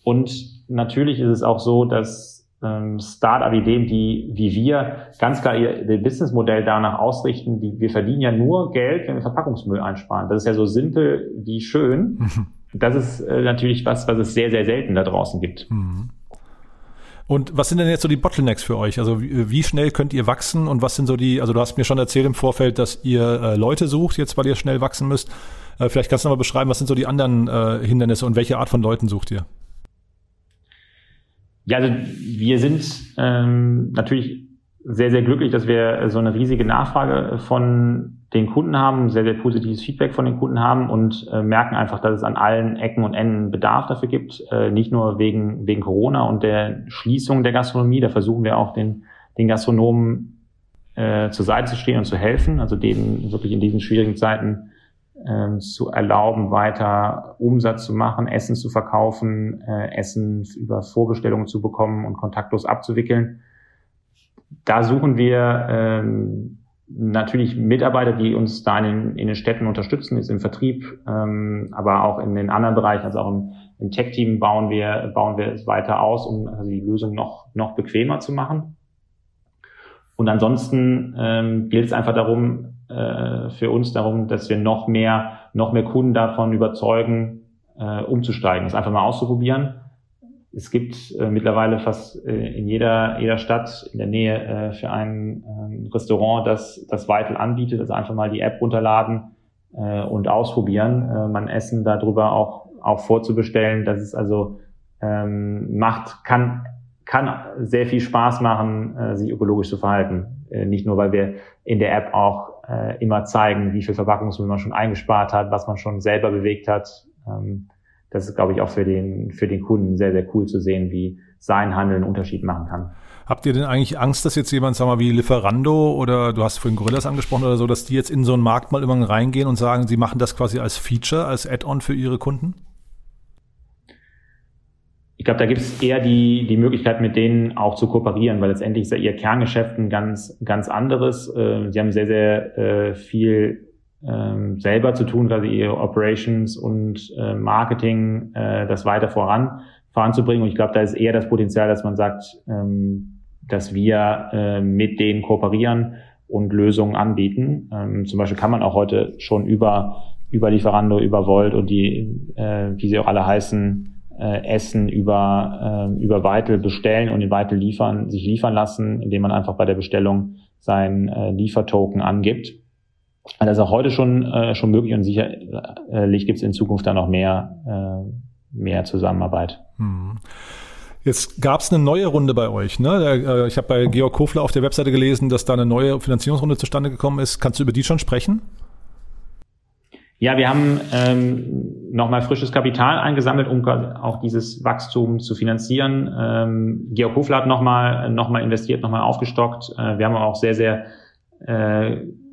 Und natürlich ist es auch so, dass ähm, Start-up-Ideen, die wie wir ganz klar ihr, ihr Businessmodell danach ausrichten, die, wir verdienen ja nur Geld, wenn wir Verpackungsmüll einsparen. Das ist ja so simpel wie schön. Das ist äh, natürlich was, was es sehr, sehr selten da draußen gibt. Mhm. Und was sind denn jetzt so die Bottlenecks für euch? Also wie, wie, schnell könnt ihr wachsen und was sind so die, also du hast mir schon erzählt im Vorfeld, dass ihr äh, Leute sucht, jetzt weil ihr schnell wachsen müsst. Äh, vielleicht kannst du noch mal beschreiben, was sind so die anderen äh, Hindernisse und welche Art von Leuten sucht ihr? Ja, also wir sind ähm, natürlich sehr, sehr glücklich, dass wir so eine riesige Nachfrage von den Kunden haben, sehr, sehr positives Feedback von den Kunden haben und äh, merken einfach, dass es an allen Ecken und Enden Bedarf dafür gibt. Äh, nicht nur wegen, wegen Corona und der Schließung der Gastronomie, da versuchen wir auch den, den Gastronomen äh, zur Seite zu stehen und zu helfen, also denen wirklich in diesen schwierigen Zeiten äh, zu erlauben, weiter Umsatz zu machen, Essen zu verkaufen, äh, Essen über Vorbestellungen zu bekommen und kontaktlos abzuwickeln. Da suchen wir ähm, natürlich Mitarbeiter, die uns da in den, in den Städten unterstützen, ist im Vertrieb, ähm, aber auch in den anderen Bereichen, also auch im, im Tech-Team bauen wir, bauen wir es weiter aus, um also die Lösung noch, noch bequemer zu machen. Und ansonsten ähm, gilt es einfach darum, äh, für uns darum, dass wir noch mehr, noch mehr Kunden davon überzeugen, äh, umzusteigen, es einfach mal auszuprobieren es gibt äh, mittlerweile fast äh, in jeder, jeder Stadt in der Nähe äh, für ein äh, Restaurant, das das Vital anbietet. Also einfach mal die App runterladen äh, und ausprobieren. Äh, man Essen darüber auch, auch vorzubestellen. Das ist also ähm, macht, kann, kann sehr viel Spaß machen, äh, sich ökologisch zu verhalten. Nicht nur, weil wir in der App auch immer zeigen, wie viel Verpackungsmüll man schon eingespart hat, was man schon selber bewegt hat. Ähm, das ist, glaube ich, auch für den, für den Kunden sehr, sehr cool zu sehen, wie sein Handel einen Unterschied machen kann. Habt ihr denn eigentlich Angst, dass jetzt jemand, sag mal, wie Lieferando oder du hast vorhin Gorillas angesprochen oder so, dass die jetzt in so einen Markt mal immer reingehen und sagen, sie machen das quasi als Feature, als Add-on für ihre Kunden? Ich glaube, da gibt es eher die, die Möglichkeit, mit denen auch zu kooperieren, weil letztendlich ist ja ihr Kerngeschäft ein ganz, ganz anderes. Ähm, sie haben sehr, sehr äh, viel ähm, selber zu tun, quasi ihre Operations und äh, Marketing, äh, das weiter voran voranzubringen. Und ich glaube, da ist eher das Potenzial, dass man sagt, ähm, dass wir äh, mit denen kooperieren und Lösungen anbieten. Ähm, zum Beispiel kann man auch heute schon über, über Lieferando, über Volt und die, äh, wie sie auch alle heißen, äh, Essen über, äh, über Weitel bestellen und in Weitel liefern, sich liefern lassen, indem man einfach bei der Bestellung sein äh, Liefertoken angibt. Das ist auch heute schon, äh, schon möglich und sicherlich gibt es in Zukunft da noch mehr, äh, mehr Zusammenarbeit. Hm. Jetzt gab es eine neue Runde bei euch. Ne? Äh, ich habe bei Georg Kofler auf der Webseite gelesen, dass da eine neue Finanzierungsrunde zustande gekommen ist. Kannst du über die schon sprechen? Ja, wir haben ähm, nochmal frisches Kapital eingesammelt, um auch dieses Wachstum zu finanzieren. Ähm, Georg Kofler hat nochmal noch mal investiert, nochmal aufgestockt. Äh, wir haben auch sehr, sehr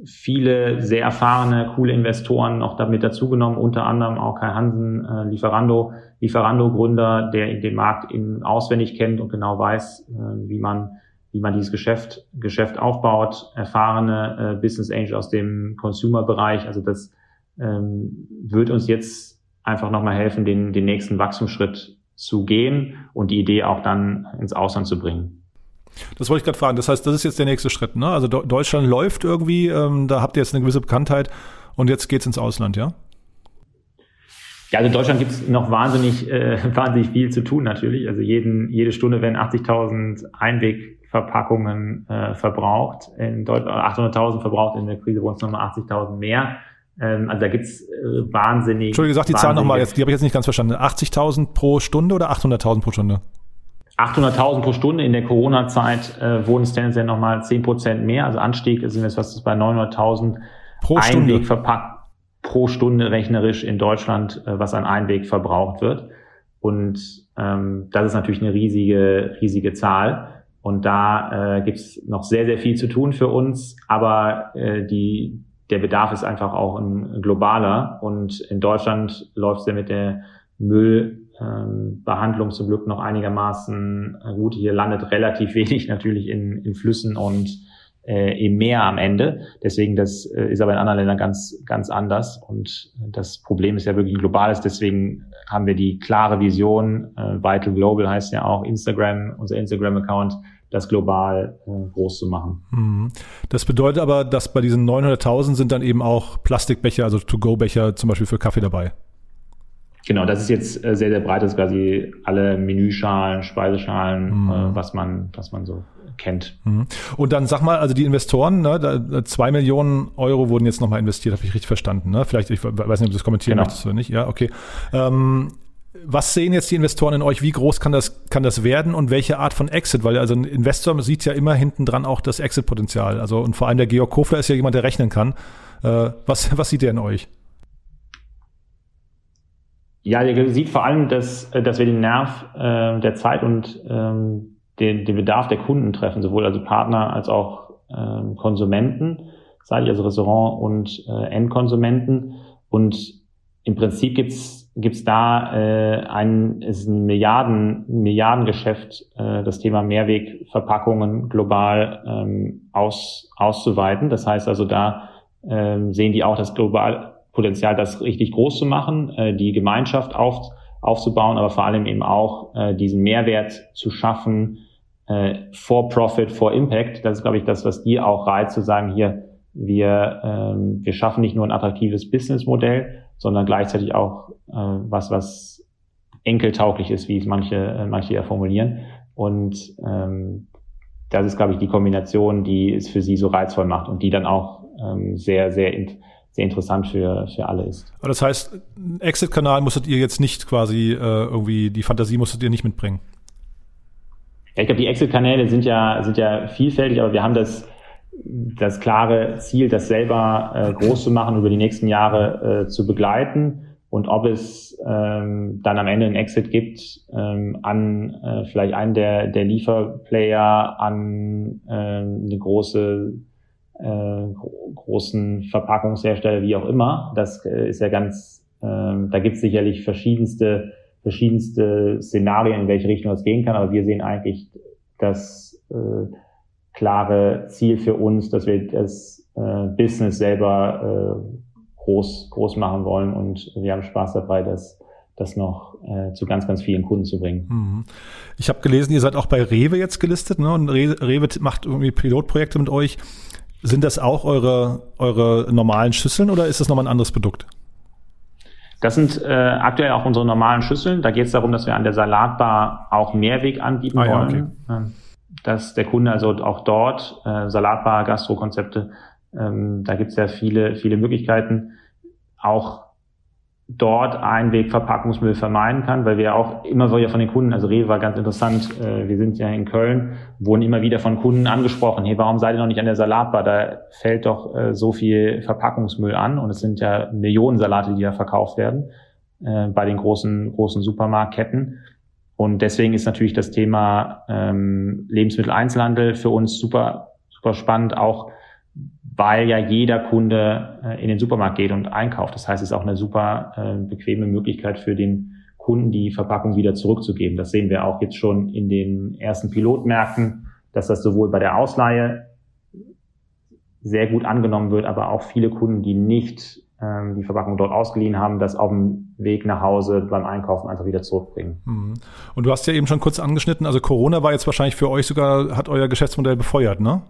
viele sehr erfahrene, coole Investoren noch damit dazugenommen, unter anderem auch Kai Hansen, äh, Lieferando, Lieferando-Gründer, der den Markt in, auswendig kennt und genau weiß, äh, wie man wie man dieses Geschäft, Geschäft aufbaut, erfahrene äh, Business Angel aus dem Consumer-Bereich. Also das ähm, wird uns jetzt einfach nochmal helfen, den, den nächsten Wachstumsschritt zu gehen und die Idee auch dann ins Ausland zu bringen. Das wollte ich gerade fragen. Das heißt, das ist jetzt der nächste Schritt. Ne? Also Deutschland läuft irgendwie, ähm, da habt ihr jetzt eine gewisse Bekanntheit und jetzt geht's ins Ausland, ja? Ja, also in Deutschland gibt es noch wahnsinnig, äh, wahnsinnig viel zu tun natürlich. Also jeden, jede Stunde werden 80.000 Einwegverpackungen äh, verbraucht. In Deutschland 800.000 verbraucht in der Krise wurden es nochmal 80.000 mehr. Ähm, also da gibt's äh, wahnsinnig. Entschuldigung, sag die Zahl nochmal jetzt, die habe ich jetzt nicht ganz verstanden. 80.000 pro Stunde oder 800.000 pro Stunde? 800.000 pro Stunde in der Corona-Zeit äh, wurden es tendenziell nochmal 10 Prozent mehr. Also Anstieg sind jetzt was bei 900.000 pro Stunde Einweg verpackt pro Stunde rechnerisch in Deutschland, äh, was an Einweg verbraucht wird. Und ähm, das ist natürlich eine riesige, riesige Zahl. Und da äh, gibt es noch sehr, sehr viel zu tun für uns. Aber äh, die, der Bedarf ist einfach auch ein globaler. Und in Deutschland läuft es ja mit der Müll ähm, Behandlung zum Glück noch einigermaßen gut. Hier landet relativ wenig natürlich in, in Flüssen und äh, im Meer am Ende. Deswegen, das äh, ist aber in anderen Ländern ganz, ganz anders. Und das Problem ist ja wirklich ein globales. Deswegen haben wir die klare Vision, äh, Vital Global heißt ja auch Instagram, unser Instagram-Account, das global äh, groß zu machen. Mhm. Das bedeutet aber, dass bei diesen 900.000 sind dann eben auch Plastikbecher, also To-Go-Becher zum Beispiel für Kaffee dabei. Genau, das ist jetzt äh, sehr, sehr breit, das ist quasi alle Menüschalen, Speiseschalen, mhm. äh, was man, was man so kennt. Mhm. Und dann sag mal, also die Investoren, ne, da, zwei Millionen Euro wurden jetzt nochmal investiert, habe ich richtig verstanden. Ne? Vielleicht, ich weiß nicht, ob du das kommentieren genau. möchtest oder nicht. Ja, okay. Ähm, was sehen jetzt die Investoren in euch? Wie groß kann das, kann das werden und welche Art von Exit? Weil also ein Investor sieht ja immer hinten dran auch das Exit-Potenzial. Also und vor allem der Georg Kofler ist ja jemand, der rechnen kann. Äh, was, was sieht der in euch? Ja, der sieht vor allem, dass, dass wir den Nerv äh, der Zeit und ähm, den, den Bedarf der Kunden treffen, sowohl also Partner als auch ähm, Konsumenten, sage also Restaurant und äh, Endkonsumenten. Und im Prinzip gibt's gibt's da äh, ein, ist ein Milliarden, Milliardengeschäft, äh, das Thema Mehrwegverpackungen global ähm, aus, auszuweiten. Das heißt also, da ähm, sehen die auch das global Potenzial, das richtig groß zu machen, äh, die Gemeinschaft auf, aufzubauen, aber vor allem eben auch äh, diesen Mehrwert zu schaffen, äh, for Profit, for Impact. Das ist, glaube ich, das, was die auch reizt, zu sagen, hier, wir, ähm, wir schaffen nicht nur ein attraktives Businessmodell, sondern gleichzeitig auch äh, was, was enkeltauglich ist, wie es manche, äh, manche ja formulieren. Und ähm, das ist, glaube ich, die Kombination, die es für sie so reizvoll macht und die dann auch ähm, sehr, sehr sehr interessant für, für alle ist. Aber das heißt, Exit-Kanal musstet ihr jetzt nicht quasi äh, irgendwie, die Fantasie musstet ihr nicht mitbringen? Ja, ich glaube, die Exit-Kanäle sind ja, sind ja vielfältig, aber wir haben das, das klare Ziel, das selber äh, groß zu machen, über die nächsten Jahre äh, zu begleiten. Und ob es ähm, dann am Ende einen Exit gibt ähm, an äh, vielleicht einen der, der Lieferplayer, an äh, eine große äh, großen Verpackungshersteller, wie auch immer. Das äh, ist ja ganz, äh, da gibt es sicherlich verschiedenste, verschiedenste Szenarien, in welche Richtung es gehen kann, aber wir sehen eigentlich das äh, klare Ziel für uns, dass wir das äh, Business selber äh, groß, groß machen wollen und wir haben Spaß dabei, das das noch äh, zu ganz, ganz vielen Kunden zu bringen. Mhm. Ich habe gelesen, ihr seid auch bei Rewe jetzt gelistet, ne? Und Rewe macht irgendwie Pilotprojekte mit euch. Sind das auch eure, eure normalen Schüsseln oder ist das nochmal ein anderes Produkt? Das sind äh, aktuell auch unsere normalen Schüsseln. Da geht es darum, dass wir an der Salatbar auch Mehrweg anbieten ah, ja, wollen. Okay. Ähm, dass der Kunde also auch dort äh, Salatbar, Gastrokonzepte, ähm, da gibt es ja viele, viele Möglichkeiten, auch dort Einwegverpackungsmüll vermeiden kann, weil wir auch immer wieder von den Kunden, also Rewe war ganz interessant, äh, wir sind ja in Köln, wurden immer wieder von Kunden angesprochen, hey, warum seid ihr noch nicht an der Salatbar? Da fällt doch äh, so viel Verpackungsmüll an und es sind ja Millionen Salate, die da verkauft werden äh, bei den großen, großen Supermarktketten. Und deswegen ist natürlich das Thema ähm, Lebensmitteleinzelhandel für uns super, super spannend, auch weil ja jeder Kunde äh, in den Supermarkt geht und einkauft. Das heißt, es ist auch eine super äh, bequeme Möglichkeit für den Kunden, die Verpackung wieder zurückzugeben. Das sehen wir auch jetzt schon in den ersten Pilotmärkten, dass das sowohl bei der Ausleihe sehr gut angenommen wird, aber auch viele Kunden, die nicht ähm, die Verpackung dort ausgeliehen haben, das auf dem Weg nach Hause beim Einkaufen einfach wieder zurückbringen. Mhm. Und du hast ja eben schon kurz angeschnitten, also Corona war jetzt wahrscheinlich für euch sogar, hat euer Geschäftsmodell befeuert, ne?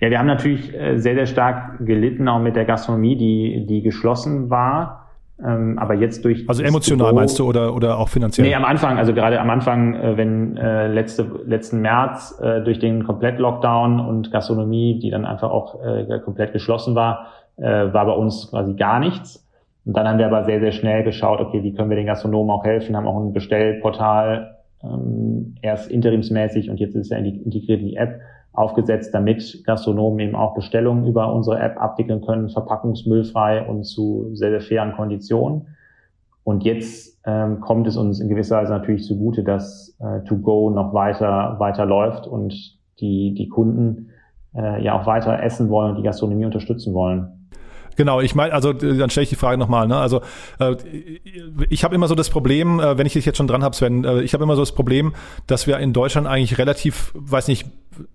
Ja, wir haben natürlich äh, sehr, sehr stark gelitten, auch mit der Gastronomie, die, die geschlossen war. Ähm, aber jetzt durch. Also emotional Büro, meinst du oder, oder auch finanziell? Nee, am Anfang, also gerade am Anfang, äh, wenn äh, letzte, letzten März äh, durch den Komplett-Lockdown und Gastronomie, die dann einfach auch äh, komplett geschlossen war, äh, war bei uns quasi gar nichts. Und dann haben wir aber sehr, sehr schnell geschaut, okay, wie können wir den Gastronomen auch helfen, haben auch ein Bestellportal ähm, erst interimsmäßig und jetzt ist ja integriert in die App aufgesetzt, damit Gastronomen eben auch Bestellungen über unsere App abwickeln können, verpackungsmüllfrei und zu sehr, sehr fairen Konditionen. Und jetzt ähm, kommt es uns in gewisser Weise natürlich zugute, dass äh, To Go noch weiter, weiter läuft und die, die Kunden äh, ja auch weiter essen wollen und die Gastronomie unterstützen wollen. Genau, ich meine, also dann stelle ich die Frage nochmal. Ne? Also äh, ich habe immer so das Problem, äh, wenn ich dich jetzt schon dran habe, Sven, äh, ich habe immer so das Problem, dass wir in Deutschland eigentlich relativ, weiß nicht,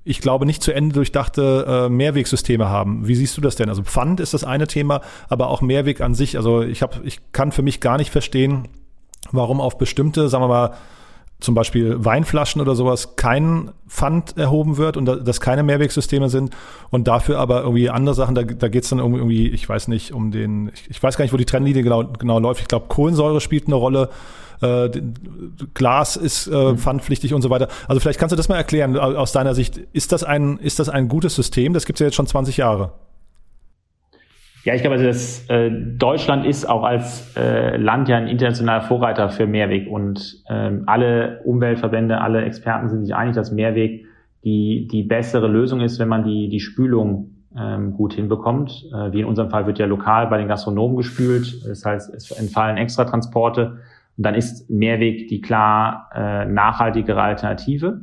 ich glaube nicht zu Ende durchdachte äh, Mehrwegsysteme haben. Wie siehst du das denn? Also Pfand ist das eine Thema, aber auch Mehrweg an sich. Also ich habe, ich kann für mich gar nicht verstehen, warum auf bestimmte, sagen wir mal, zum Beispiel Weinflaschen oder sowas kein Pfand erhoben wird und dass keine Mehrwegsysteme sind und dafür aber irgendwie andere Sachen, da, da geht es dann irgendwie, ich weiß nicht, um den, ich, ich, weiß gar nicht, wo die Trennlinie genau, genau läuft. Ich glaube, Kohlensäure spielt eine Rolle, äh, Glas ist äh, mhm. pfandpflichtig und so weiter. Also vielleicht kannst du das mal erklären aus deiner Sicht. Ist das ein, ist das ein gutes System? Das gibt es ja jetzt schon 20 Jahre. Ja, ich glaube, also das, äh, Deutschland ist auch als äh, Land ja ein internationaler Vorreiter für Mehrweg und ähm, alle Umweltverbände, alle Experten sind sich einig, dass Mehrweg die, die bessere Lösung ist, wenn man die, die Spülung ähm, gut hinbekommt. Äh, wie in unserem Fall wird ja lokal bei den Gastronomen gespült, das heißt, es entfallen extra Transporte und dann ist Mehrweg die klar äh, nachhaltigere Alternative,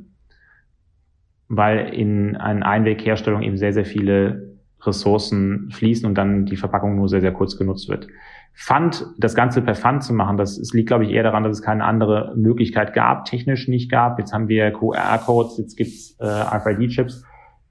weil in einer Einwegherstellung eben sehr, sehr viele Ressourcen fließen und dann die Verpackung nur sehr, sehr kurz genutzt wird. Pfand, das Ganze per Pfand zu machen, das, das liegt, glaube ich, eher daran, dass es keine andere Möglichkeit gab, technisch nicht gab. Jetzt haben wir QR-Codes, jetzt gibt's äh, RFID-Chips.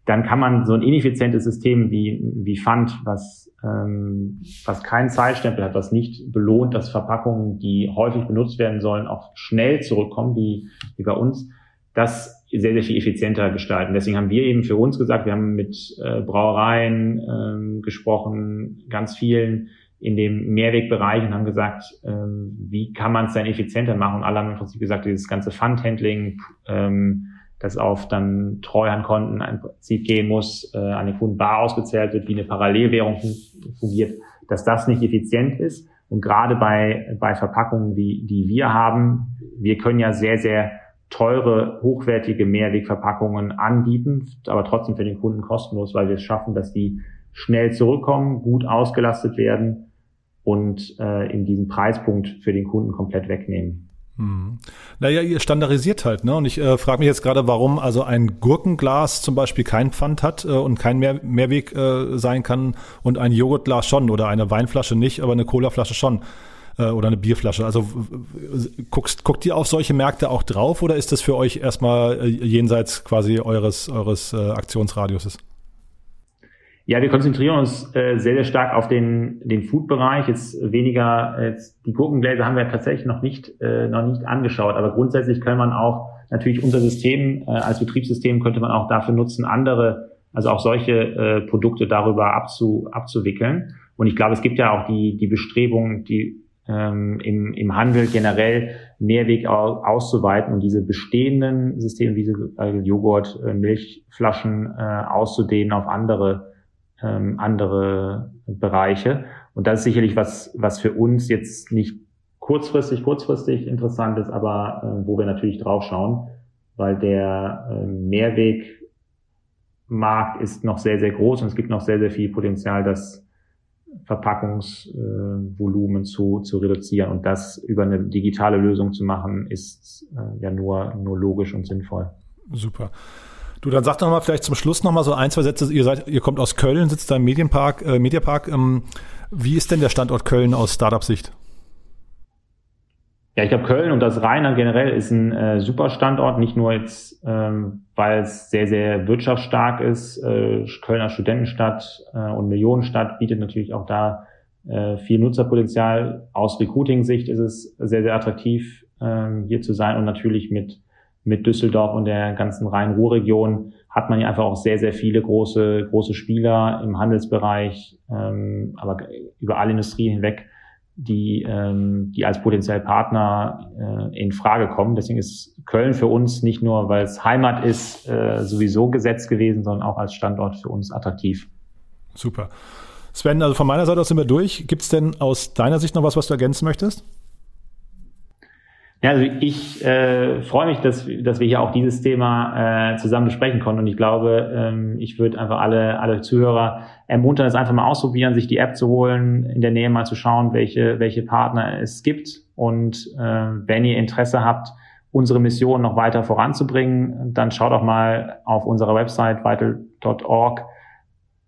Dann kann man so ein ineffizientes System wie, wie Pfand, was, ähm, was keinen Zeitstempel hat, was nicht belohnt, dass Verpackungen, die häufig benutzt werden sollen, auch schnell zurückkommen, wie, wie bei uns, das sehr, sehr viel effizienter gestalten. Deswegen haben wir eben für uns gesagt, wir haben mit äh, Brauereien ähm, gesprochen, ganz vielen in dem Mehrwegbereich und haben gesagt, ähm, wie kann man es denn effizienter machen? Und alle haben im Prinzip gesagt, dieses ganze Fundhandling, ähm, das auf dann Treuhandkonten im Prinzip gehen muss, äh, an den Kunden bar ausgezahlt wird, wie eine Parallelwährung fun fungiert, dass das nicht effizient ist. Und gerade bei, bei Verpackungen, wie, die wir haben, wir können ja sehr, sehr teure, hochwertige Mehrwegverpackungen anbieten, aber trotzdem für den Kunden kostenlos, weil wir es schaffen, dass die schnell zurückkommen, gut ausgelastet werden und äh, in diesen Preispunkt für den Kunden komplett wegnehmen. Hm. Naja, ihr standardisiert halt, ne? Und ich äh, frage mich jetzt gerade, warum also ein Gurkenglas zum Beispiel kein Pfand hat äh, und kein Mehr Mehrweg äh, sein kann und ein Joghurtglas schon oder eine Weinflasche nicht, aber eine Colaflasche schon oder eine Bierflasche. Also guckst, guckt ihr auf solche Märkte auch drauf oder ist das für euch erstmal äh, jenseits quasi eures, eures äh, Aktionsradiuses? Ja, wir konzentrieren uns äh, sehr, sehr stark auf den, den Food-Bereich. Jetzt weniger, jetzt die Gurkengläser haben wir tatsächlich noch nicht, äh, noch nicht angeschaut. Aber grundsätzlich kann man auch natürlich unser System äh, als Betriebssystem könnte man auch dafür nutzen, andere, also auch solche äh, Produkte darüber abzu, abzuwickeln. Und ich glaube, es gibt ja auch die, die Bestrebung, die ähm, im, im Handel generell Mehrweg auszuweiten und diese bestehenden Systeme, wie äh, Joghurt, äh, Milchflaschen äh, auszudehnen auf andere ähm, andere Bereiche. Und das ist sicherlich was, was für uns jetzt nicht kurzfristig, kurzfristig interessant ist, aber äh, wo wir natürlich drauf schauen, weil der äh, Mehrwegmarkt ist noch sehr, sehr groß und es gibt noch sehr, sehr viel Potenzial, das Verpackungsvolumen äh, zu, zu reduzieren. Und das über eine digitale Lösung zu machen, ist äh, ja nur, nur logisch und sinnvoll. Super. Du, dann sag doch mal vielleicht zum Schluss noch mal so ein, zwei Sätze. Ihr seid, ihr kommt aus Köln, sitzt da im Medienpark, äh, Mediapark. Ähm, wie ist denn der Standort Köln aus Startup-Sicht? Ja, ich glaube, Köln und das Rheinland generell ist ein äh, super Standort, nicht nur jetzt, ähm, weil es sehr, sehr wirtschaftsstark ist. Äh, Kölner Studentenstadt äh, und Millionenstadt bietet natürlich auch da äh, viel Nutzerpotenzial. Aus Recruiting-Sicht ist es sehr, sehr attraktiv, äh, hier zu sein und natürlich mit mit Düsseldorf und der ganzen Rhein-Ruhr-Region hat man ja einfach auch sehr, sehr viele große, große Spieler im Handelsbereich, ähm, aber über alle Industrien hinweg, die, ähm, die als potenziell Partner äh, in Frage kommen. Deswegen ist Köln für uns nicht nur, weil es Heimat ist, äh, sowieso gesetzt gewesen, sondern auch als Standort für uns attraktiv. Super. Sven, also von meiner Seite aus sind wir durch. Gibt es denn aus deiner Sicht noch was, was du ergänzen möchtest? Ja, also ich äh, freue mich, dass, dass wir hier auch dieses Thema äh, zusammen besprechen konnten. Und ich glaube, ähm, ich würde einfach alle, alle Zuhörer ermuntern, es einfach mal ausprobieren, sich die App zu holen, in der Nähe mal zu schauen, welche, welche Partner es gibt. Und äh, wenn ihr Interesse habt, unsere Mission noch weiter voranzubringen, dann schaut auch mal auf unserer Website vital.org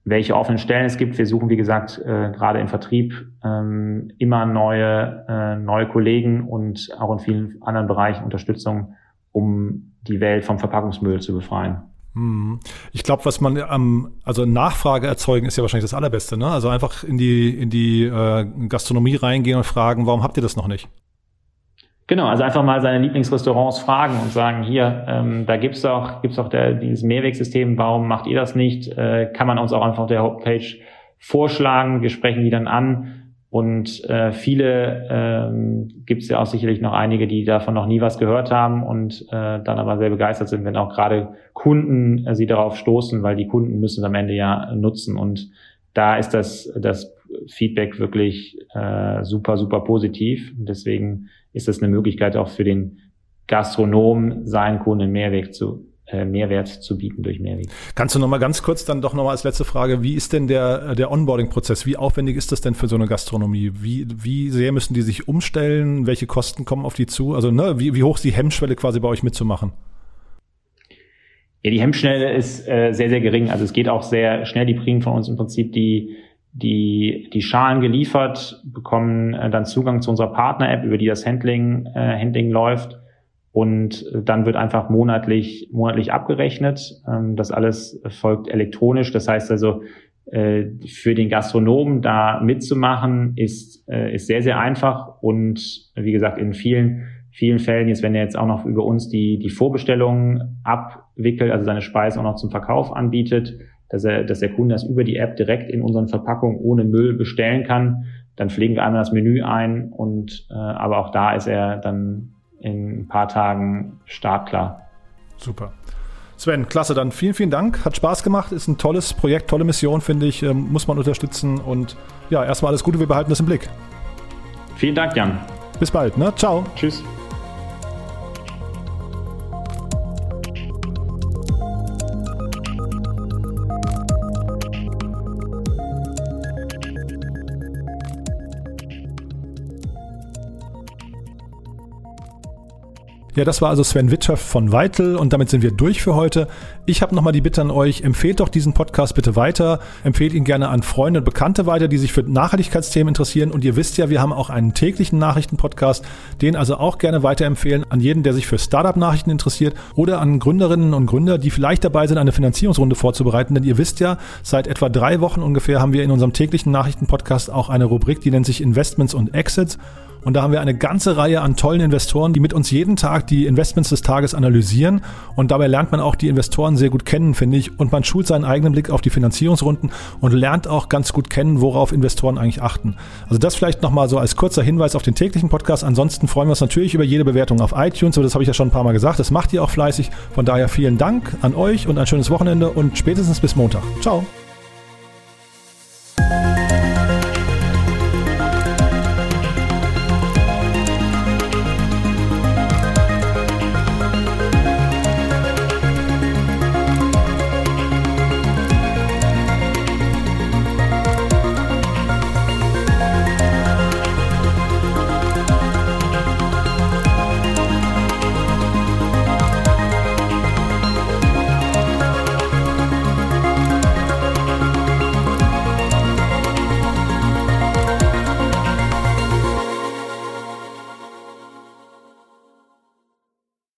welche offenen Stellen es gibt. Wir suchen, wie gesagt, äh, gerade im Vertrieb ähm, immer neue, äh, neue Kollegen und auch in vielen anderen Bereichen Unterstützung, um die Welt vom Verpackungsmüll zu befreien. Hm. Ich glaube, was man am, also Nachfrage erzeugen ist ja wahrscheinlich das Allerbeste, ne? Also einfach in die, in die äh, Gastronomie reingehen und fragen, warum habt ihr das noch nicht? Genau, also einfach mal seine Lieblingsrestaurants fragen und sagen, hier, ähm, da gibt's doch, gibt's doch der, dieses Mehrwegsystem, warum macht ihr das nicht? Äh, kann man uns auch einfach auf der Homepage vorschlagen, wir sprechen die dann an und äh, viele ähm, gibt ja auch sicherlich noch einige, die davon noch nie was gehört haben und äh, dann aber sehr begeistert sind, wenn auch gerade Kunden äh, sie darauf stoßen, weil die Kunden müssen es am Ende ja nutzen und da ist das, das Feedback wirklich äh, super, super positiv. deswegen ist das eine Möglichkeit auch für den Gastronom, seinen Kunden Mehrwert zu, äh, Mehrwert zu bieten durch Mehrweg. Kannst du noch mal ganz kurz dann doch noch mal als letzte Frage, wie ist denn der, der Onboarding-Prozess? Wie aufwendig ist das denn für so eine Gastronomie? Wie, wie sehr müssen die sich umstellen? Welche Kosten kommen auf die zu? Also ne, wie, wie hoch ist die Hemmschwelle quasi bei euch mitzumachen? Ja, die Hemmschwelle ist äh, sehr, sehr gering. Also es geht auch sehr schnell. Die bringen von uns im Prinzip die die, die Schalen geliefert, bekommen äh, dann Zugang zu unserer Partner-App, über die das Handling, äh, Handling läuft. Und dann wird einfach monatlich, monatlich abgerechnet. Ähm, das alles folgt elektronisch. Das heißt also, äh, für den Gastronomen da mitzumachen, ist, äh, ist sehr, sehr einfach. Und wie gesagt, in vielen, vielen Fällen, jetzt wenn er jetzt auch noch über uns die, die Vorbestellungen abwickelt, also seine Speisen auch noch zum Verkauf anbietet, dass, er, dass der Kunde das über die App direkt in unseren Verpackungen ohne Müll bestellen kann. Dann pflegen wir einmal das Menü ein und äh, aber auch da ist er dann in ein paar Tagen startklar. Super. Sven, klasse, dann vielen, vielen Dank. Hat Spaß gemacht, ist ein tolles Projekt, tolle Mission, finde ich, ähm, muss man unterstützen. Und ja, erstmal alles Gute, wir behalten das im Blick. Vielen Dank, Jan. Bis bald, ne? Ciao. Tschüss. Ja, das war also Sven Witschaft von Weitel und damit sind wir durch für heute. Ich habe nochmal die Bitte an euch, empfehlt doch diesen Podcast bitte weiter, empfehlt ihn gerne an Freunde und Bekannte weiter, die sich für Nachhaltigkeitsthemen interessieren. Und ihr wisst ja, wir haben auch einen täglichen Nachrichtenpodcast, den also auch gerne weiterempfehlen an jeden, der sich für Startup-Nachrichten interessiert oder an Gründerinnen und Gründer, die vielleicht dabei sind, eine Finanzierungsrunde vorzubereiten, denn ihr wisst ja, seit etwa drei Wochen ungefähr haben wir in unserem täglichen Nachrichtenpodcast auch eine Rubrik, die nennt sich Investments und Exits. Und da haben wir eine ganze Reihe an tollen Investoren, die mit uns jeden Tag die Investments des Tages analysieren. Und dabei lernt man auch die Investoren sehr gut kennen, finde ich. Und man schult seinen eigenen Blick auf die Finanzierungsrunden und lernt auch ganz gut kennen, worauf Investoren eigentlich achten. Also das vielleicht nochmal so als kurzer Hinweis auf den täglichen Podcast. Ansonsten freuen wir uns natürlich über jede Bewertung auf iTunes, aber das habe ich ja schon ein paar Mal gesagt. Das macht ihr auch fleißig. Von daher vielen Dank an euch und ein schönes Wochenende und spätestens bis Montag. Ciao.